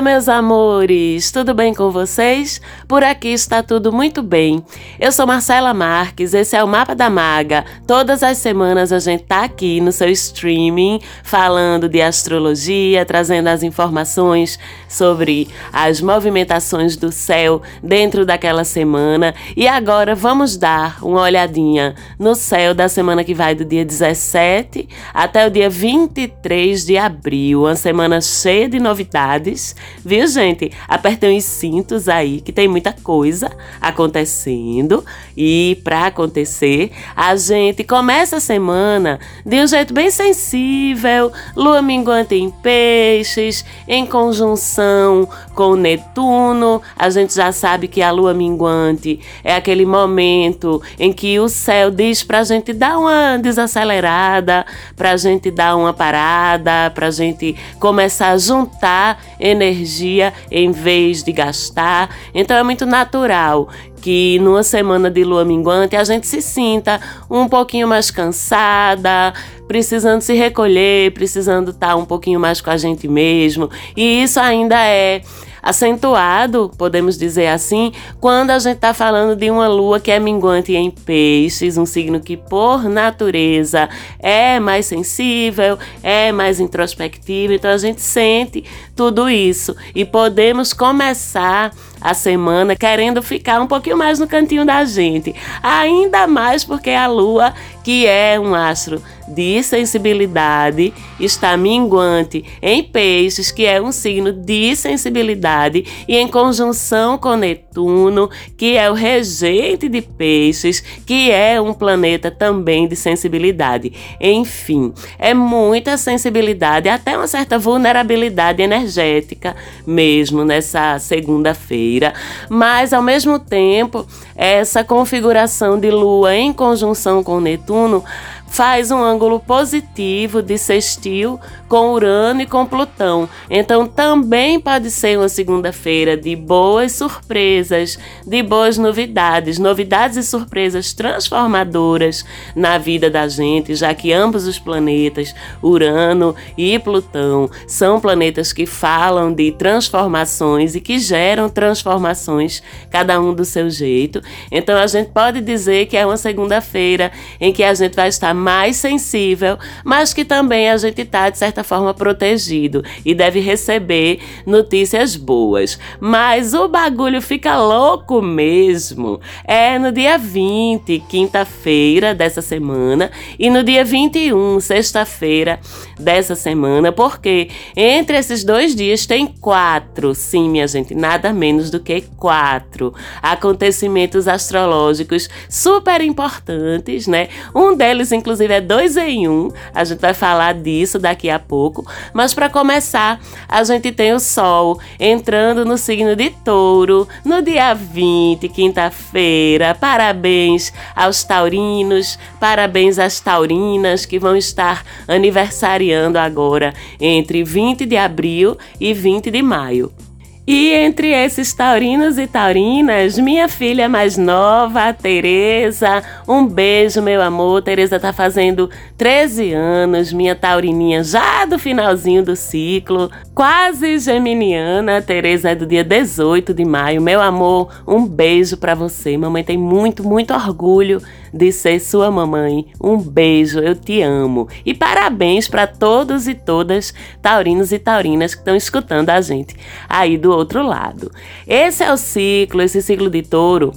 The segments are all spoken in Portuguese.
Oi, meus amores, tudo bem com vocês? Por aqui está tudo muito bem. Eu sou Marcela Marques, esse é o Mapa da Maga. Todas as semanas a gente tá aqui no seu streaming falando de astrologia, trazendo as informações sobre as movimentações do céu dentro daquela semana. E agora vamos dar uma olhadinha no céu da semana que vai do dia 17 até o dia 23 de abril, uma semana cheia de novidades viu, gente? Apertem os cintos aí, que tem muita coisa acontecendo. E para acontecer, a gente começa a semana de um jeito bem sensível, lua minguante em peixes, em conjunção com Netuno. A gente já sabe que a lua minguante é aquele momento em que o céu diz pra gente dar uma desacelerada, pra gente dar uma parada, pra gente começar a juntar energia energia em vez de gastar. Então é muito natural que numa semana de lua minguante a gente se sinta um pouquinho mais cansada, precisando se recolher, precisando estar um pouquinho mais com a gente mesmo. E isso ainda é acentuado, podemos dizer assim, quando a gente está falando de uma lua que é minguante em peixes, um signo que por natureza é mais sensível, é mais introspectivo, então a gente sente tudo isso e podemos começar a semana querendo ficar um pouquinho mais no cantinho da gente, ainda mais porque a lua, que é um astro de sensibilidade, está minguante em Peixes, que é um signo de sensibilidade, e em conjunção com Netuno, que é o regente de Peixes, que é um planeta também de sensibilidade. Enfim, é muita sensibilidade, até uma certa vulnerabilidade energética mesmo nessa segunda-feira, mas ao mesmo tempo, essa configuração de Lua em conjunção com Netuno faz um ângulo positivo de sextil com Urano e com Plutão. Então também pode ser uma segunda-feira de boas surpresas, de boas novidades, novidades e surpresas transformadoras na vida da gente, já que ambos os planetas, Urano e Plutão, são planetas que falam de transformações e que geram transformações, cada um do seu jeito. Então a gente pode dizer que é uma segunda-feira em que a gente vai estar mais sensível, mas que também a gente está, de certa forma, protegido e deve receber notícias boas. Mas o bagulho fica louco mesmo. É no dia 20, quinta-feira dessa semana, e no dia 21, sexta-feira dessa semana, porque entre esses dois dias tem quatro, sim, minha gente, nada menos do que quatro acontecimentos astrológicos super importantes, né? Um deles, inclusive, inclusive é dois em um. A gente vai falar disso daqui a pouco. Mas para começar, a gente tem o Sol entrando no signo de Touro no dia 20, quinta-feira. Parabéns aos taurinos, parabéns às taurinas que vão estar aniversariando agora entre 20 de abril e 20 de maio. E entre esses taurinos e taurinas, minha filha mais nova, Tereza, um beijo, meu amor. Tereza tá fazendo 13 anos, minha taurininha já do finalzinho do ciclo, quase geminiana. Tereza é do dia 18 de maio. Meu amor, um beijo para você. Mamãe tem muito, muito orgulho de ser sua mamãe. Um beijo, eu te amo. E parabéns para todos e todas taurinos e taurinas que estão escutando a gente aí do outro lado. Esse é o ciclo, esse ciclo de touro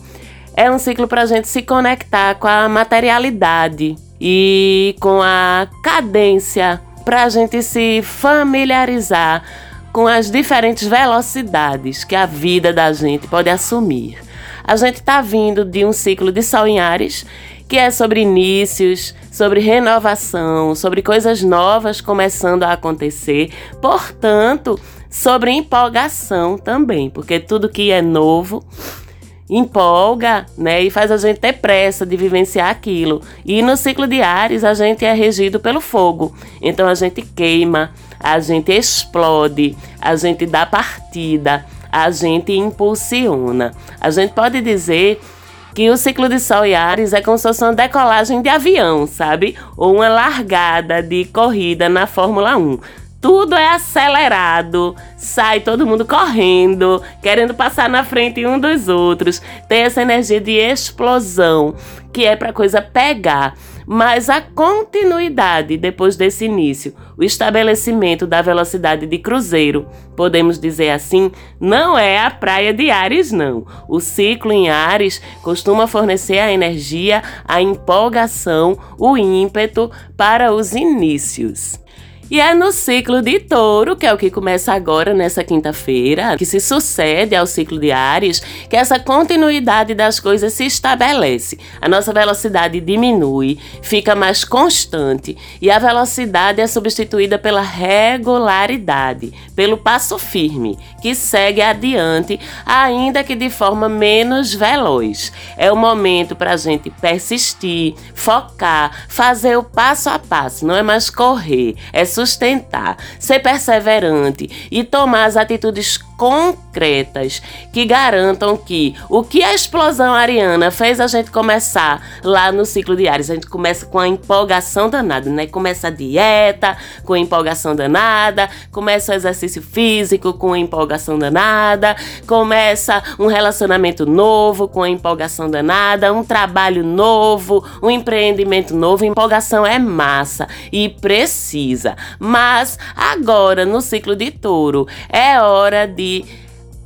é um ciclo para a gente se conectar com a materialidade e com a cadência, para a gente se familiarizar com as diferentes velocidades que a vida da gente pode assumir. A gente está vindo de um ciclo de Sol em Ares, que é sobre inícios, sobre renovação, sobre coisas novas começando a acontecer. Portanto, sobre empolgação também, porque tudo que é novo empolga, né, e faz a gente ter pressa de vivenciar aquilo. E no ciclo de Ares a gente é regido pelo fogo. Então a gente queima, a gente explode, a gente dá partida, a gente impulsiona. A gente pode dizer que o ciclo de Sol e Ares é como se fosse uma decolagem de avião, sabe? Ou uma largada de corrida na Fórmula 1 tudo é acelerado, sai todo mundo correndo, querendo passar na frente um dos outros. Tem essa energia de explosão, que é para coisa pegar. Mas a continuidade depois desse início, o estabelecimento da velocidade de cruzeiro, podemos dizer assim, não é a praia de Ares, não. O ciclo em Ares costuma fornecer a energia, a empolgação, o ímpeto para os inícios. E é no ciclo de touro, que é o que começa agora nessa quinta-feira, que se sucede ao ciclo de Ares, que essa continuidade das coisas se estabelece. A nossa velocidade diminui, fica mais constante e a velocidade é substituída pela regularidade, pelo passo firme, que segue adiante, ainda que de forma menos veloz. É o momento para a gente persistir, focar, fazer o passo a passo, não é mais correr, é sustentar, ser perseverante e tomar as atitudes concretas que garantam que o que a explosão ariana fez a gente começar lá no ciclo de Ares, a gente começa com a empolgação danada, né? Começa a dieta com a empolgação danada, começa o exercício físico com a empolgação danada, começa um relacionamento novo com a empolgação danada, um trabalho novo, um empreendimento novo, empolgação é massa e precisa. Mas agora no ciclo de touro é hora de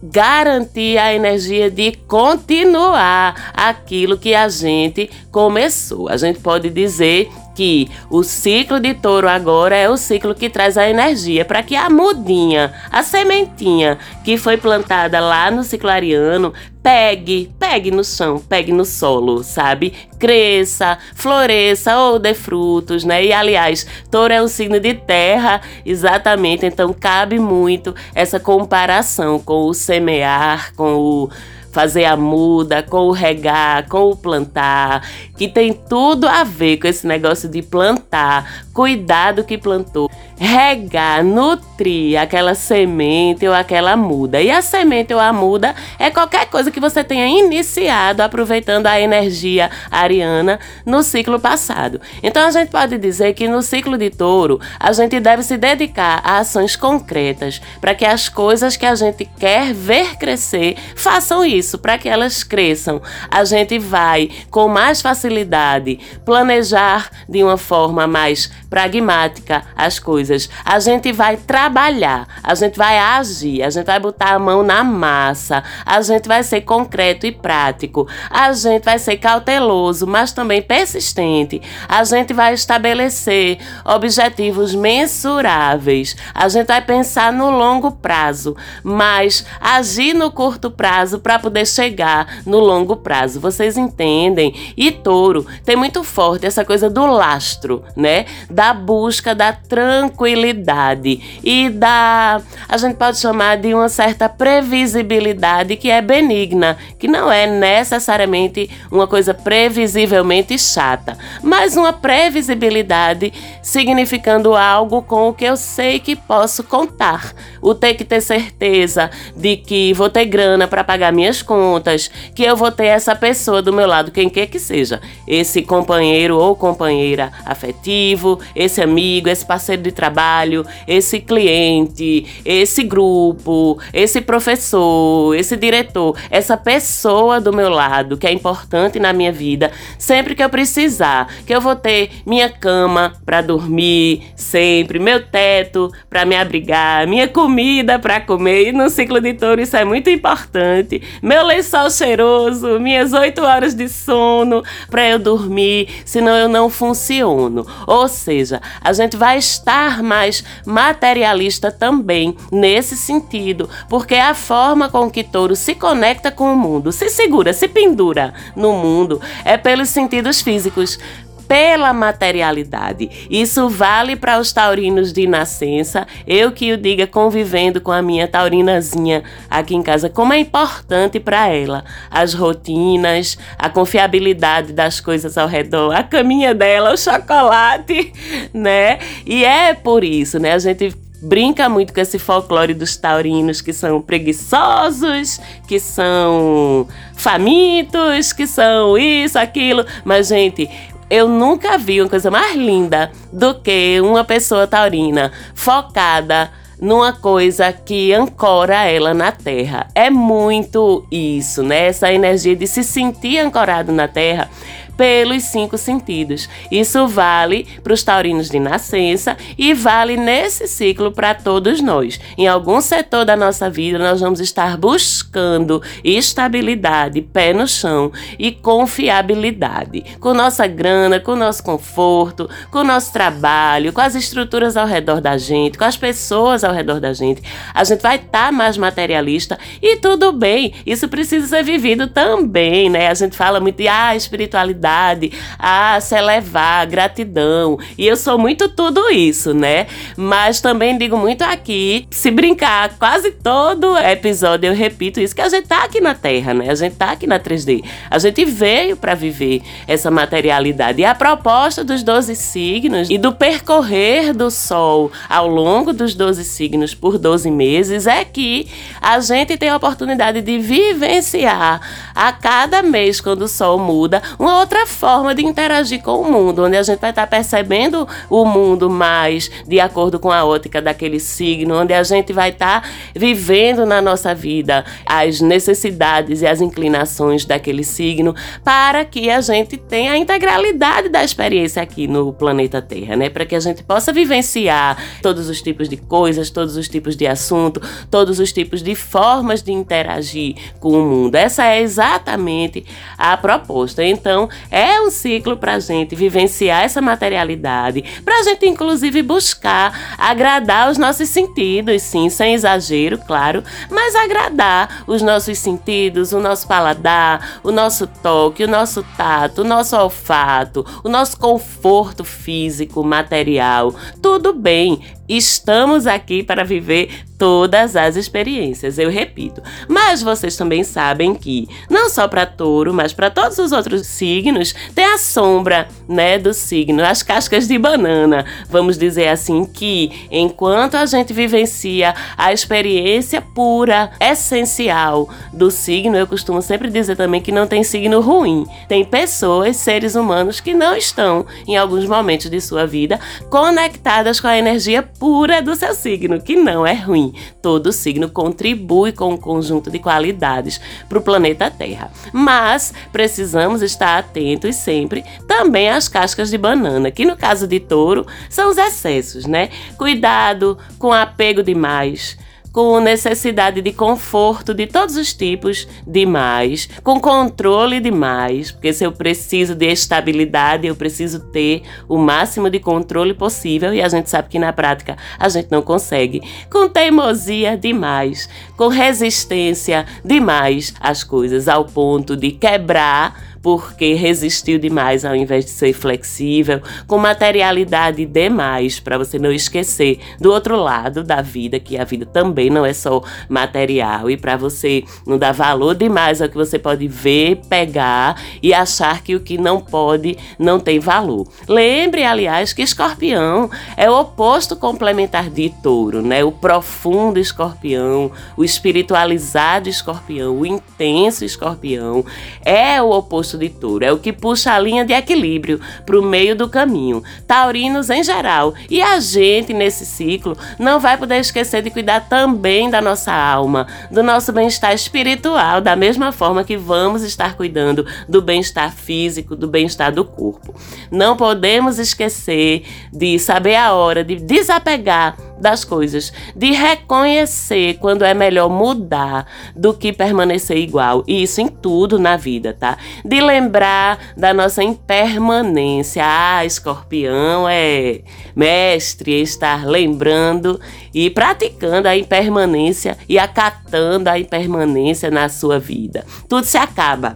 garantir a energia de continuar aquilo que a gente começou. A gente pode dizer que o ciclo de touro agora é o ciclo que traz a energia para que a mudinha, a sementinha que foi plantada lá no ciclo ariano, pegue, pegue no chão, pegue no solo, sabe? Cresça, floresça ou dê frutos, né? E aliás, touro é um signo de terra, exatamente, então cabe muito essa comparação com o semear, com o fazer a muda, com o regar, com o plantar, que tem tudo a ver com esse negócio de plantar, cuidar do que plantou, regar, nutrir aquela semente ou aquela muda. E a semente ou a muda é qualquer coisa que você tenha iniciado aproveitando a energia ariana no ciclo passado. Então a gente pode dizer que no ciclo de touro, a gente deve se dedicar a ações concretas para que as coisas que a gente quer ver crescer façam isso para que elas cresçam, a gente vai com mais facilidade planejar de uma forma mais pragmática as coisas. A gente vai trabalhar, a gente vai agir, a gente vai botar a mão na massa, a gente vai ser concreto e prático, a gente vai ser cauteloso, mas também persistente. A gente vai estabelecer objetivos mensuráveis. A gente vai pensar no longo prazo, mas agir no curto prazo para poder chegar no longo prazo. Vocês entendem? E touro tem muito forte essa coisa do lastro, né? Da busca da tranquilidade e da. A gente pode chamar de uma certa previsibilidade que é benigna, que não é necessariamente uma coisa previsivelmente chata, mas uma previsibilidade significando algo com o que eu sei que posso contar. O ter que ter certeza de que vou ter grana para pagar minhas contas, que eu vou ter essa pessoa do meu lado, quem quer que seja, esse companheiro ou companheira afetivo, esse amigo, esse parceiro de trabalho, esse cliente, esse grupo, esse professor, esse diretor, essa pessoa do meu lado que é importante na minha vida, sempre que eu precisar, que eu vou ter minha cama para dormir, sempre, meu teto para me abrigar, minha comida para comer, e no ciclo de touro isso é muito importante. Meu lençol cheiroso, minhas oito horas de sono para eu dormir, senão eu não funciono. Ou seja, a gente vai estar mais materialista também nesse sentido, porque é a forma com que touro se conecta com o mundo, se segura, se pendura no mundo, é pelos sentidos físicos pela materialidade. Isso vale para os taurinos de nascença. Eu que o diga convivendo com a minha taurinazinha aqui em casa, como é importante para ela as rotinas, a confiabilidade das coisas ao redor, a caminha dela, o chocolate, né? E é por isso, né? A gente brinca muito com esse folclore dos taurinos que são preguiçosos, que são famintos, que são isso, aquilo. Mas, gente, eu nunca vi uma coisa mais linda do que uma pessoa taurina focada numa coisa que ancora ela na terra. É muito isso, né? Essa energia de se sentir ancorado na terra pelos cinco sentidos. Isso vale para os taurinos de nascença e vale nesse ciclo para todos nós. Em algum setor da nossa vida, nós vamos estar buscando estabilidade, pé no chão e confiabilidade. Com nossa grana, com nosso conforto, com nosso trabalho, com as estruturas ao redor da gente, com as pessoas ao redor da gente. A gente vai estar tá mais materialista e tudo bem, isso precisa ser vivido também, né? A gente fala muito de ah, espiritualidade humildade, a se elevar, gratidão. E eu sou muito tudo isso, né? Mas também digo muito aqui, se brincar, quase todo episódio eu repito isso, que a gente tá aqui na Terra, né? A gente tá aqui na 3D. A gente veio para viver essa materialidade. E a proposta dos 12 signos e do percorrer do Sol ao longo dos 12 signos por 12 meses é que a gente tem a oportunidade de vivenciar a cada mês, quando o Sol muda, uma outra outra forma de interagir com o mundo, onde a gente vai estar percebendo o mundo mais de acordo com a ótica daquele signo, onde a gente vai estar vivendo na nossa vida as necessidades e as inclinações daquele signo, para que a gente tenha a integralidade da experiência aqui no planeta Terra, né? Para que a gente possa vivenciar todos os tipos de coisas, todos os tipos de assunto, todos os tipos de formas de interagir com o mundo. Essa é exatamente a proposta. Então, é um ciclo para a gente vivenciar essa materialidade, para a gente, inclusive, buscar agradar os nossos sentidos, sim, sem exagero, claro, mas agradar os nossos sentidos, o nosso paladar, o nosso toque, o nosso tato, o nosso olfato, o nosso conforto físico, material. Tudo bem, Estamos aqui para viver todas as experiências, eu repito. Mas vocês também sabem que não só para touro, mas para todos os outros signos, tem a sombra, né, do signo, as cascas de banana. Vamos dizer assim que enquanto a gente vivencia a experiência pura, essencial do signo, eu costumo sempre dizer também que não tem signo ruim. Tem pessoas, seres humanos que não estão em alguns momentos de sua vida conectadas com a energia pura do seu signo, que não é ruim. Todo signo contribui com um conjunto de qualidades para o planeta Terra. Mas precisamos estar atentos sempre também às cascas de banana, que no caso de touro são os excessos, né? Cuidado com apego demais com necessidade de conforto de todos os tipos demais, com controle demais, porque se eu preciso de estabilidade, eu preciso ter o máximo de controle possível e a gente sabe que na prática a gente não consegue, com teimosia demais, com resistência demais às coisas, ao ponto de quebrar porque resistiu demais ao invés de ser flexível, com materialidade demais, para você não esquecer do outro lado da vida, que a vida também não é só material, e para você não dar valor demais ao que você pode ver, pegar e achar que o que não pode não tem valor. Lembre, aliás, que escorpião é o oposto complementar de touro, né? O profundo escorpião, o espiritualizado escorpião, o intenso escorpião é o oposto de touro, é o que puxa a linha de equilíbrio para o meio do caminho. Taurinos em geral. E a gente, nesse ciclo, não vai poder esquecer de cuidar também da nossa alma, do nosso bem-estar espiritual, da mesma forma que vamos estar cuidando do bem-estar físico, do bem-estar do corpo. Não podemos esquecer de saber a hora de desapegar das coisas, de reconhecer quando é melhor mudar do que permanecer igual. E isso em tudo na vida, tá? De lembrar da nossa impermanência. Ah, escorpião é mestre estar lembrando e praticando a impermanência e acatando a impermanência na sua vida. Tudo se acaba.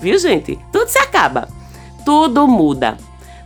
Viu, gente? Tudo se acaba. Tudo muda.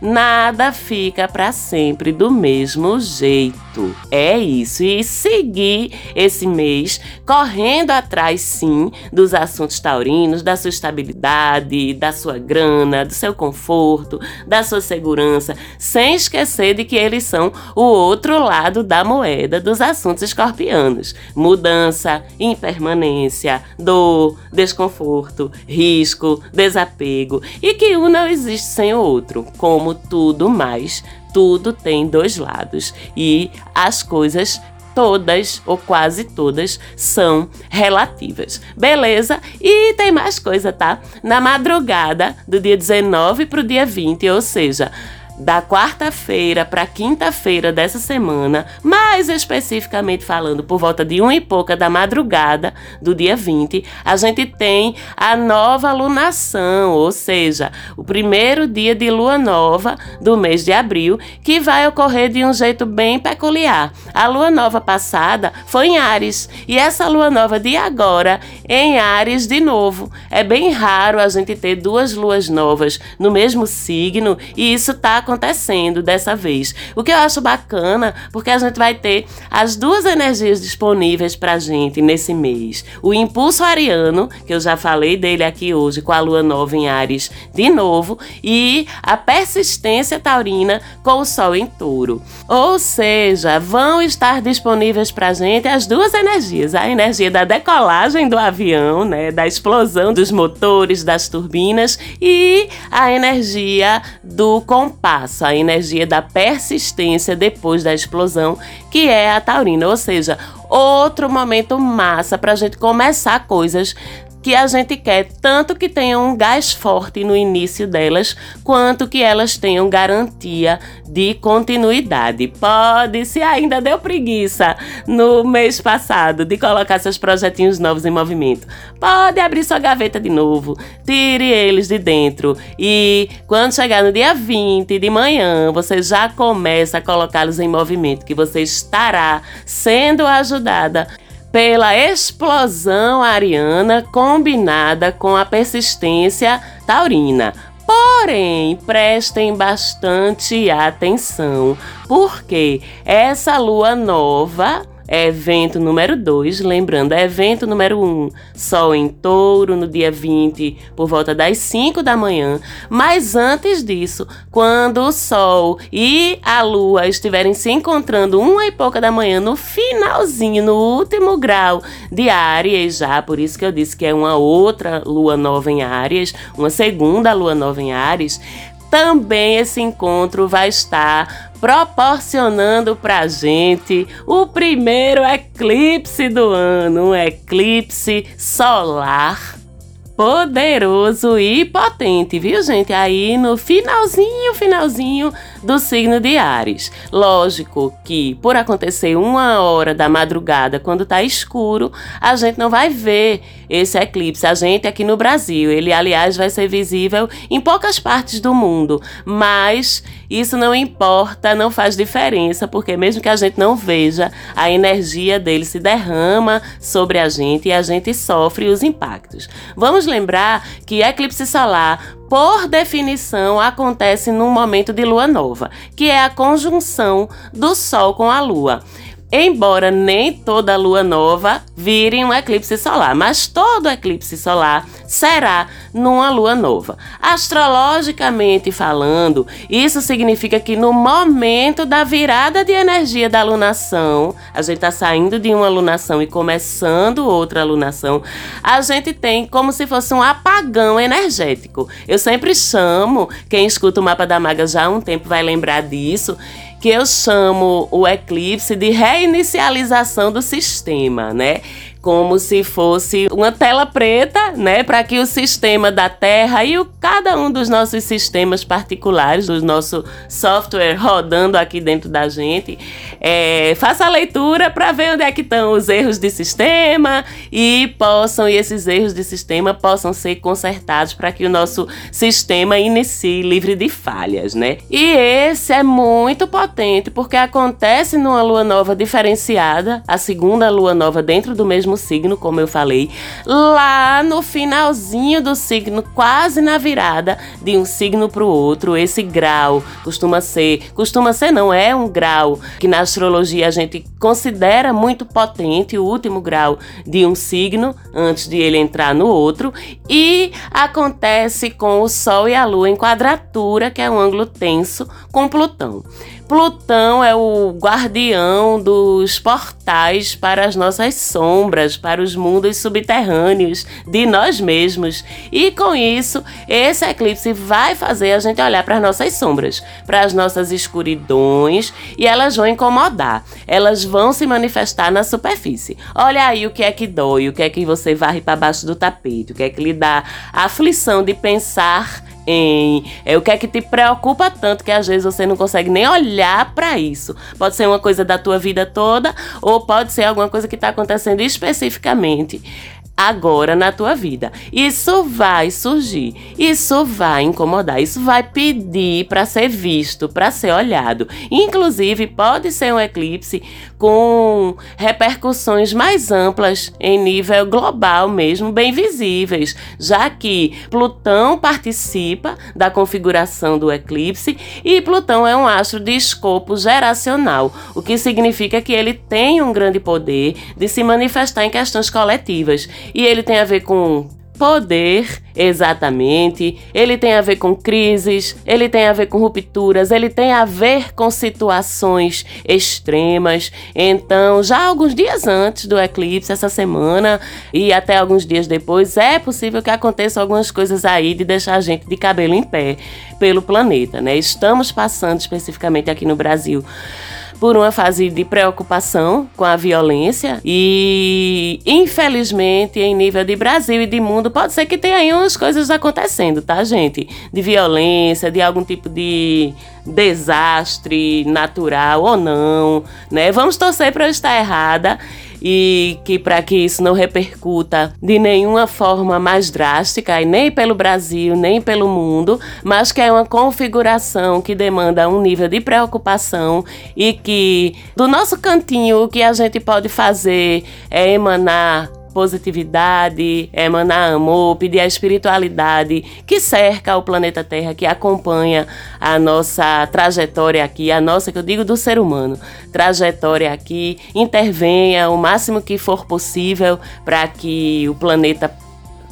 Nada fica para sempre do mesmo jeito. É isso. E seguir esse mês correndo atrás, sim, dos assuntos taurinos, da sua estabilidade, da sua grana, do seu conforto, da sua segurança, sem esquecer de que eles são o outro lado da moeda dos assuntos escorpianos: mudança, impermanência, dor, desconforto, risco, desapego. E que um não existe sem o outro, como tudo mais tudo tem dois lados e as coisas todas ou quase todas são relativas. Beleza? E tem mais coisa, tá? Na madrugada do dia 19 para o dia 20, ou seja, da quarta-feira para quinta-feira dessa semana, mais especificamente falando por volta de uma e pouca da madrugada do dia 20, a gente tem a nova lunação, ou seja, o primeiro dia de lua nova do mês de abril, que vai ocorrer de um jeito bem peculiar. A lua nova passada foi em Ares e essa lua nova de agora em Ares de novo. É bem raro a gente ter duas luas novas no mesmo signo e isso tá acontecendo dessa vez. O que eu acho bacana, porque a gente vai ter as duas energias disponíveis pra gente nesse mês. O impulso ariano, que eu já falei dele aqui hoje com a lua nova em Ares de novo, e a persistência taurina com o sol em touro. Ou seja, vão estar disponíveis pra gente as duas energias, a energia da decolagem do avião, né, da explosão dos motores, das turbinas e a energia do compasso a energia da persistência depois da explosão, que é a taurina, ou seja, outro momento massa para a gente começar coisas que a gente quer tanto que tenham um gás forte no início delas, quanto que elas tenham garantia de continuidade. Pode, se ainda deu preguiça no mês passado de colocar seus projetinhos novos em movimento, pode abrir sua gaveta de novo, tire eles de dentro e quando chegar no dia 20 de manhã, você já começa a colocá-los em movimento, que você estará sendo ajudada pela explosão ariana combinada com a persistência taurina. Porém, prestem bastante atenção, porque essa lua nova evento número 2, lembrando, evento número 1, um, Sol em Touro no dia 20, por volta das 5 da manhã. Mas antes disso, quando o Sol e a Lua estiverem se encontrando uma e pouca da manhã, no finalzinho, no último grau de Áries, já, por isso que eu disse que é uma outra Lua nova em Áries, uma segunda Lua nova em Áries, também esse encontro vai estar proporcionando pra gente o primeiro eclipse do ano, um eclipse solar poderoso e potente, viu, gente? Aí no finalzinho, finalzinho do signo de Ares. Lógico que por acontecer uma hora da madrugada, quando tá escuro, a gente não vai ver esse eclipse. A gente aqui no Brasil, ele aliás vai ser visível em poucas partes do mundo, mas isso não importa, não faz diferença, porque mesmo que a gente não veja, a energia dele se derrama sobre a gente e a gente sofre os impactos. Vamos lembrar que eclipse solar por definição, acontece num momento de lua nova, que é a conjunção do Sol com a Lua. Embora nem toda lua nova vire um eclipse solar, mas todo eclipse solar será numa lua nova. Astrologicamente falando, isso significa que no momento da virada de energia da lunação, a gente está saindo de uma lunação e começando outra lunação, a gente tem como se fosse um apagão energético. Eu sempre chamo, quem escuta o mapa da maga já há um tempo vai lembrar disso que eu chamo o eclipse de reinicialização do sistema, né? como se fosse uma tela preta, né, para que o sistema da Terra e o, cada um dos nossos sistemas particulares, do nosso software rodando aqui dentro da gente, é, faça a leitura para ver onde é que estão os erros de sistema e possam e esses erros de sistema possam ser consertados para que o nosso sistema inicie livre de falhas, né? E esse é muito potente porque acontece numa lua nova diferenciada, a segunda lua nova dentro do mesmo signo, como eu falei, lá no finalzinho do signo, quase na virada de um signo para o outro. Esse grau costuma ser, costuma ser não, é um grau que na astrologia a gente considera muito potente, o último grau de um signo antes de ele entrar no outro, e acontece com o Sol e a Lua em quadratura, que é um ângulo tenso com Plutão. Plutão é o guardião dos portais para as nossas sombras, para os mundos subterrâneos de nós mesmos. E com isso, esse eclipse vai fazer a gente olhar para as nossas sombras, para as nossas escuridões, e elas vão incomodar. Elas vão se manifestar na superfície. Olha aí o que é que dói, o que é que você varre para baixo do tapete, o que é que lhe dá aflição de pensar em é, o que é que te preocupa tanto que às vezes você não consegue nem olhar para isso. Pode ser uma coisa da tua vida toda ou pode ser alguma coisa que está acontecendo especificamente agora na tua vida. Isso vai surgir, isso vai incomodar, isso vai pedir para ser visto, para ser olhado. Inclusive, pode ser um eclipse com repercussões mais amplas em nível global mesmo, bem visíveis, já que Plutão participa da configuração do eclipse e Plutão é um astro de escopo geracional, o que significa que ele tem um grande poder de se manifestar em questões coletivas. E ele tem a ver com poder, exatamente. Ele tem a ver com crises, ele tem a ver com rupturas, ele tem a ver com situações extremas. Então, já alguns dias antes do eclipse, essa semana e até alguns dias depois, é possível que aconteça algumas coisas aí de deixar a gente de cabelo em pé pelo planeta, né? Estamos passando especificamente aqui no Brasil por uma fase de preocupação com a violência e, infelizmente, em nível de Brasil e de mundo, pode ser que tenha aí umas coisas acontecendo, tá, gente? De violência, de algum tipo de desastre natural ou não, né? Vamos torcer para eu estar errada e que para que isso não repercuta de nenhuma forma mais drástica, e nem pelo Brasil, nem pelo mundo, mas que é uma configuração que demanda um nível de preocupação e que do nosso cantinho o que a gente pode fazer é emanar positividade, emanar amor, pedir a espiritualidade que cerca o planeta Terra, que acompanha a nossa trajetória aqui, a nossa, que eu digo do ser humano, trajetória aqui, intervenha o máximo que for possível para que o planeta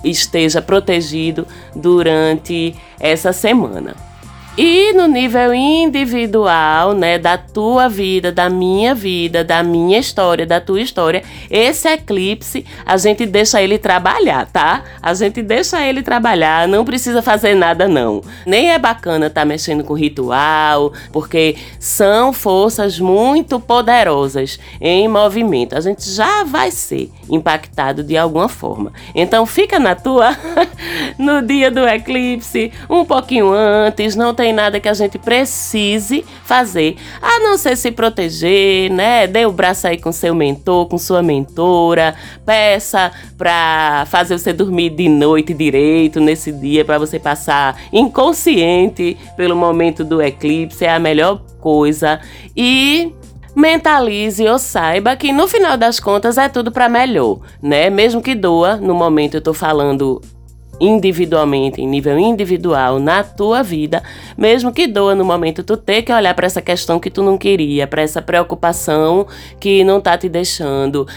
esteja protegido durante essa semana. E no nível individual, né, da tua vida, da minha vida, da minha história, da tua história, esse eclipse, a gente deixa ele trabalhar, tá? A gente deixa ele trabalhar, não precisa fazer nada não. Nem é bacana estar tá mexendo com ritual, porque são forças muito poderosas em movimento. A gente já vai ser impactado de alguma forma. Então fica na tua no dia do eclipse, um pouquinho antes, não tem nada que a gente precise fazer, a não ser se proteger, né? Dê o braço aí com seu mentor, com sua mentora, peça para fazer você dormir de noite direito nesse dia para você passar inconsciente pelo momento do eclipse, é a melhor coisa. E mentalize ou saiba que no final das contas é tudo para melhor, né? Mesmo que doa, no momento eu tô falando individualmente, em nível individual, na tua vida, mesmo que doa no momento tu ter que olhar para essa questão que tu não queria, para essa preocupação que não tá te deixando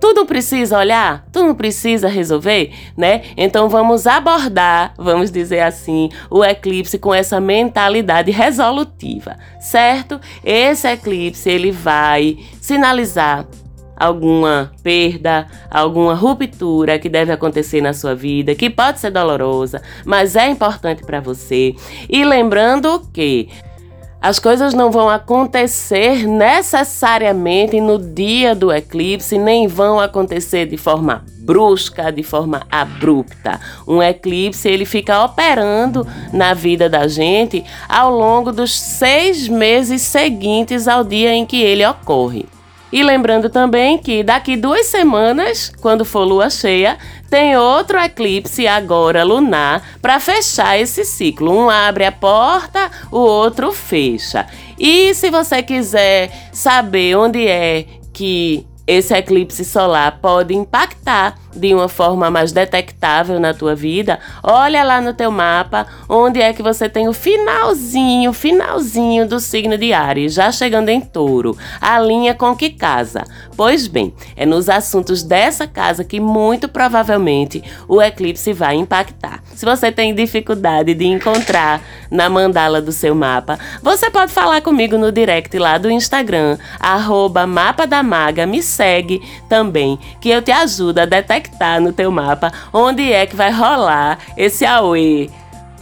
Tu não precisa olhar, tu não precisa resolver, né? Então vamos abordar, vamos dizer assim, o eclipse com essa mentalidade resolutiva, certo? Esse eclipse ele vai sinalizar alguma perda, alguma ruptura que deve acontecer na sua vida, que pode ser dolorosa, mas é importante para você. E lembrando que as coisas não vão acontecer necessariamente no dia do eclipse, nem vão acontecer de forma brusca, de forma abrupta. Um eclipse ele fica operando na vida da gente ao longo dos seis meses seguintes ao dia em que ele ocorre. E lembrando também que daqui duas semanas, quando for lua cheia, tem outro eclipse agora lunar para fechar esse ciclo. Um abre a porta, o outro fecha. E se você quiser saber onde é que esse eclipse solar pode impactar de uma forma mais detectável na tua vida, olha lá no teu mapa onde é que você tem o finalzinho, finalzinho do signo de Ares, já chegando em Touro. A linha com que casa? Pois bem, é nos assuntos dessa casa que muito provavelmente o eclipse vai impactar. Se você tem dificuldade de encontrar na mandala do seu mapa, você pode falar comigo no direct lá do Instagram, arroba mapa da maga, me segue também, que eu te ajudo a detectar no teu mapa onde é que vai rolar esse Aue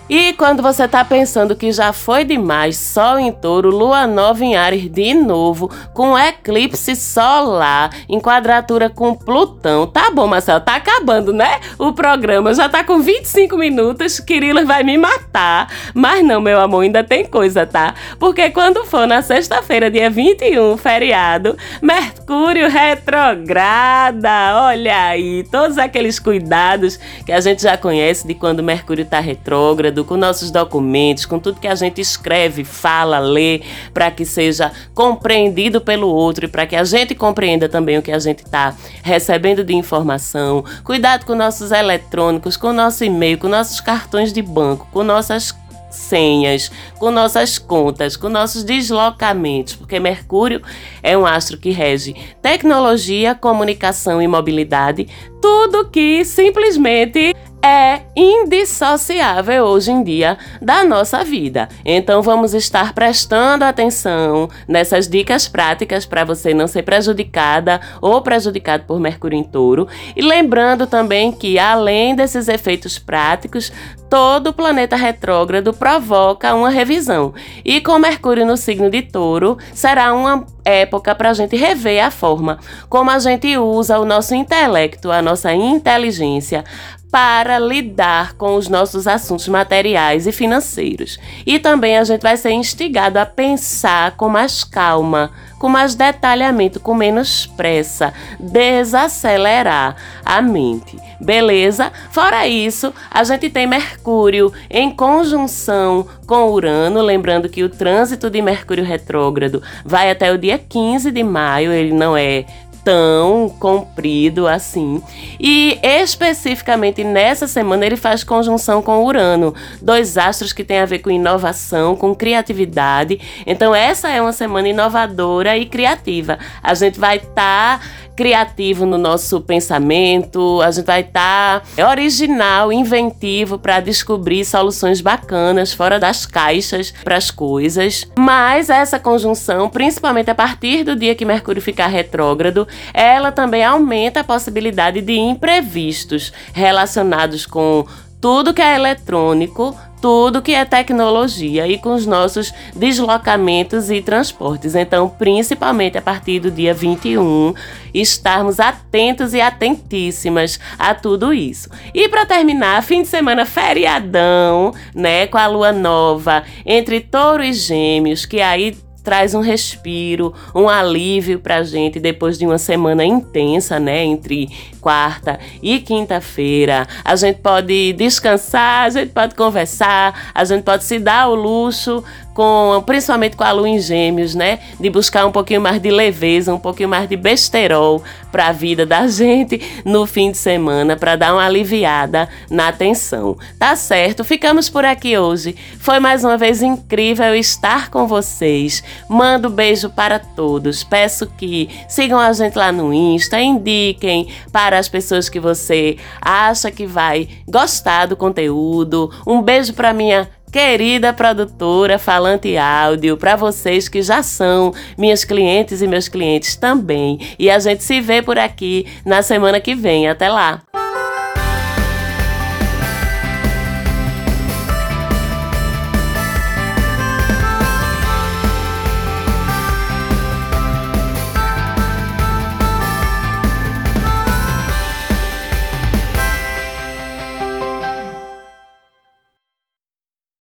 e quando você está pensando que já foi demais, Sol em touro, Lua nova em Ares de novo, com eclipse solar, em quadratura com Plutão. Tá bom, Marcelo, tá acabando, né? O programa já tá com 25 minutos, Kirilo vai me matar. Mas não, meu amor, ainda tem coisa, tá? Porque quando for na sexta-feira, dia 21, feriado, Mercúrio retrograda. Olha aí, todos aqueles cuidados que a gente já conhece de quando Mercúrio tá retrógrado com nossos documentos, com tudo que a gente escreve, fala, lê, para que seja compreendido pelo outro e para que a gente compreenda também o que a gente está recebendo de informação. Cuidado com nossos eletrônicos, com nosso e-mail, com nossos cartões de banco, com nossas senhas, com nossas contas, com nossos deslocamentos, porque Mercúrio é um astro que rege tecnologia, comunicação e mobilidade, tudo que simplesmente é indissociável hoje em dia da nossa vida. Então vamos estar prestando atenção nessas dicas práticas para você não ser prejudicada ou prejudicado por Mercúrio em Touro. E lembrando também que além desses efeitos práticos, todo planeta retrógrado provoca uma revisão. E com Mercúrio no signo de Touro, será uma época para a gente rever a forma como a gente usa o nosso intelecto, a nossa inteligência para lidar com os nossos assuntos materiais e financeiros. E também a gente vai ser instigado a pensar com mais calma, com mais detalhamento, com menos pressa, desacelerar a mente. Beleza? Fora isso, a gente tem Mercúrio em conjunção com Urano, lembrando que o trânsito de Mercúrio retrógrado vai até o dia 15 de maio, ele não é tão comprido assim. E especificamente nessa semana ele faz conjunção com Urano, dois astros que têm a ver com inovação, com criatividade. Então essa é uma semana inovadora e criativa. A gente vai estar tá criativo no nosso pensamento, a gente vai estar tá original, inventivo para descobrir soluções bacanas fora das caixas para as coisas. Mas essa conjunção, principalmente a partir do dia que Mercúrio ficar retrógrado, ela também aumenta a possibilidade de imprevistos relacionados com tudo que é eletrônico, tudo que é tecnologia e com os nossos deslocamentos e transportes. Então, principalmente a partir do dia 21, estarmos atentos e atentíssimas a tudo isso. E para terminar, fim de semana feriadão, né, com a lua nova entre Touro e Gêmeos, que aí traz um respiro, um alívio pra gente depois de uma semana intensa, né? Entre quarta e quinta-feira. A gente pode descansar, a gente pode conversar, a gente pode se dar o luxo com, principalmente com a lua em gêmeos, né? De buscar um pouquinho mais de leveza, um pouquinho mais de besterol para a vida da gente no fim de semana, para dar uma aliviada na tensão. Tá certo? Ficamos por aqui hoje. Foi mais uma vez incrível estar com vocês. Mando beijo para todos. Peço que sigam a gente lá no Insta, indiquem para as pessoas que você acha que vai gostar do conteúdo. Um beijo para minha querida produtora Falante Áudio, para vocês que já são minhas clientes e meus clientes também. E a gente se vê por aqui na semana que vem. Até lá!